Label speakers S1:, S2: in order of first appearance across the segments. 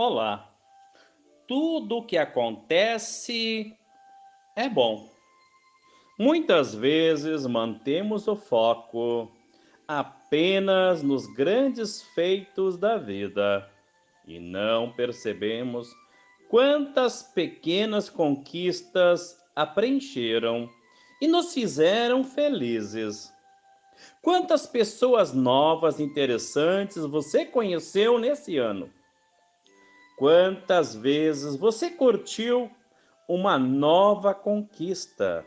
S1: Olá! Tudo o que acontece é bom. Muitas vezes mantemos o foco apenas nos grandes feitos da vida e não percebemos quantas pequenas conquistas a preencheram e nos fizeram felizes. Quantas pessoas novas interessantes você conheceu nesse ano? Quantas vezes você curtiu uma nova conquista?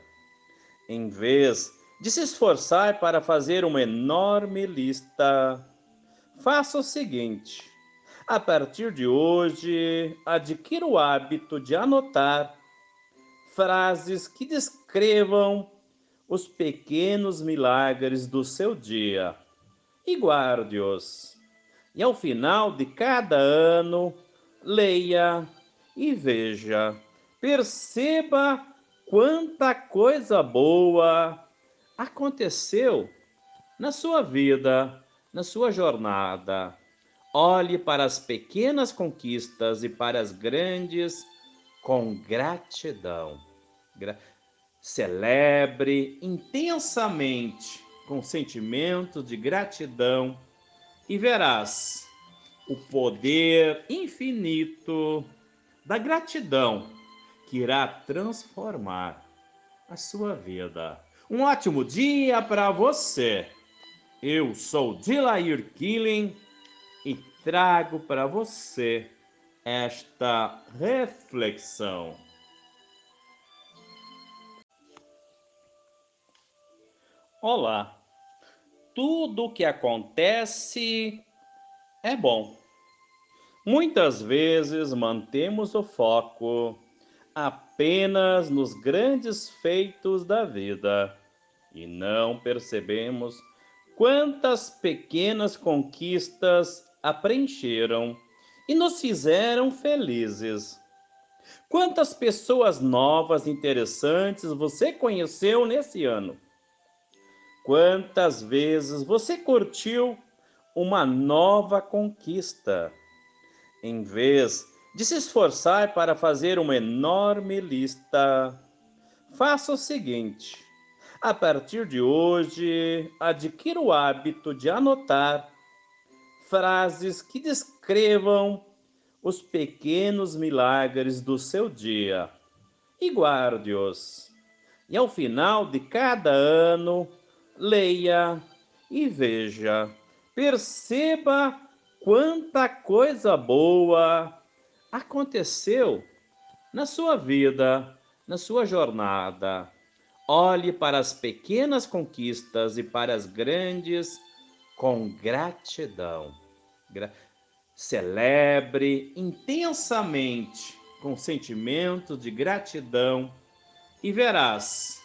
S1: Em vez de se esforçar para fazer uma enorme lista, faça o seguinte: a partir de hoje, adquira o hábito de anotar frases que descrevam os pequenos milagres do seu dia e guarde-os. E ao final de cada ano, leia e veja. Perceba quanta coisa boa aconteceu na sua vida, na sua jornada. Olhe para as pequenas conquistas e para as grandes com gratidão. Gra Celebre intensamente com sentimento de gratidão e verás o poder infinito da gratidão que irá transformar a sua vida. Um ótimo dia para você. Eu sou Dilair Killing e trago para você esta reflexão. Olá! Tudo o que acontece é bom. Muitas vezes mantemos o foco apenas nos grandes feitos da vida e não percebemos quantas pequenas conquistas a preencheram e nos fizeram felizes. Quantas pessoas novas interessantes você conheceu nesse ano? Quantas vezes você curtiu uma nova conquista, em vez de se esforçar para fazer uma enorme lista. Faça o seguinte: a partir de hoje, adquira o hábito de anotar frases que descrevam os pequenos milagres do seu dia e guarde-os. E ao final de cada ano, leia e veja Perceba quanta coisa boa aconteceu na sua vida, na sua jornada. Olhe para as pequenas conquistas e para as grandes com gratidão. Gra Celebre intensamente com sentimento de gratidão e verás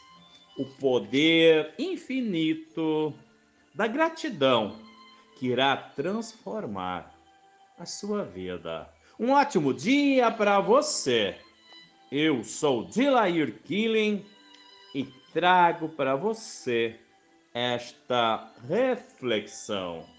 S1: o poder infinito da gratidão que irá transformar a sua vida. Um ótimo dia para você. Eu sou Dilair Killing e trago para você esta reflexão.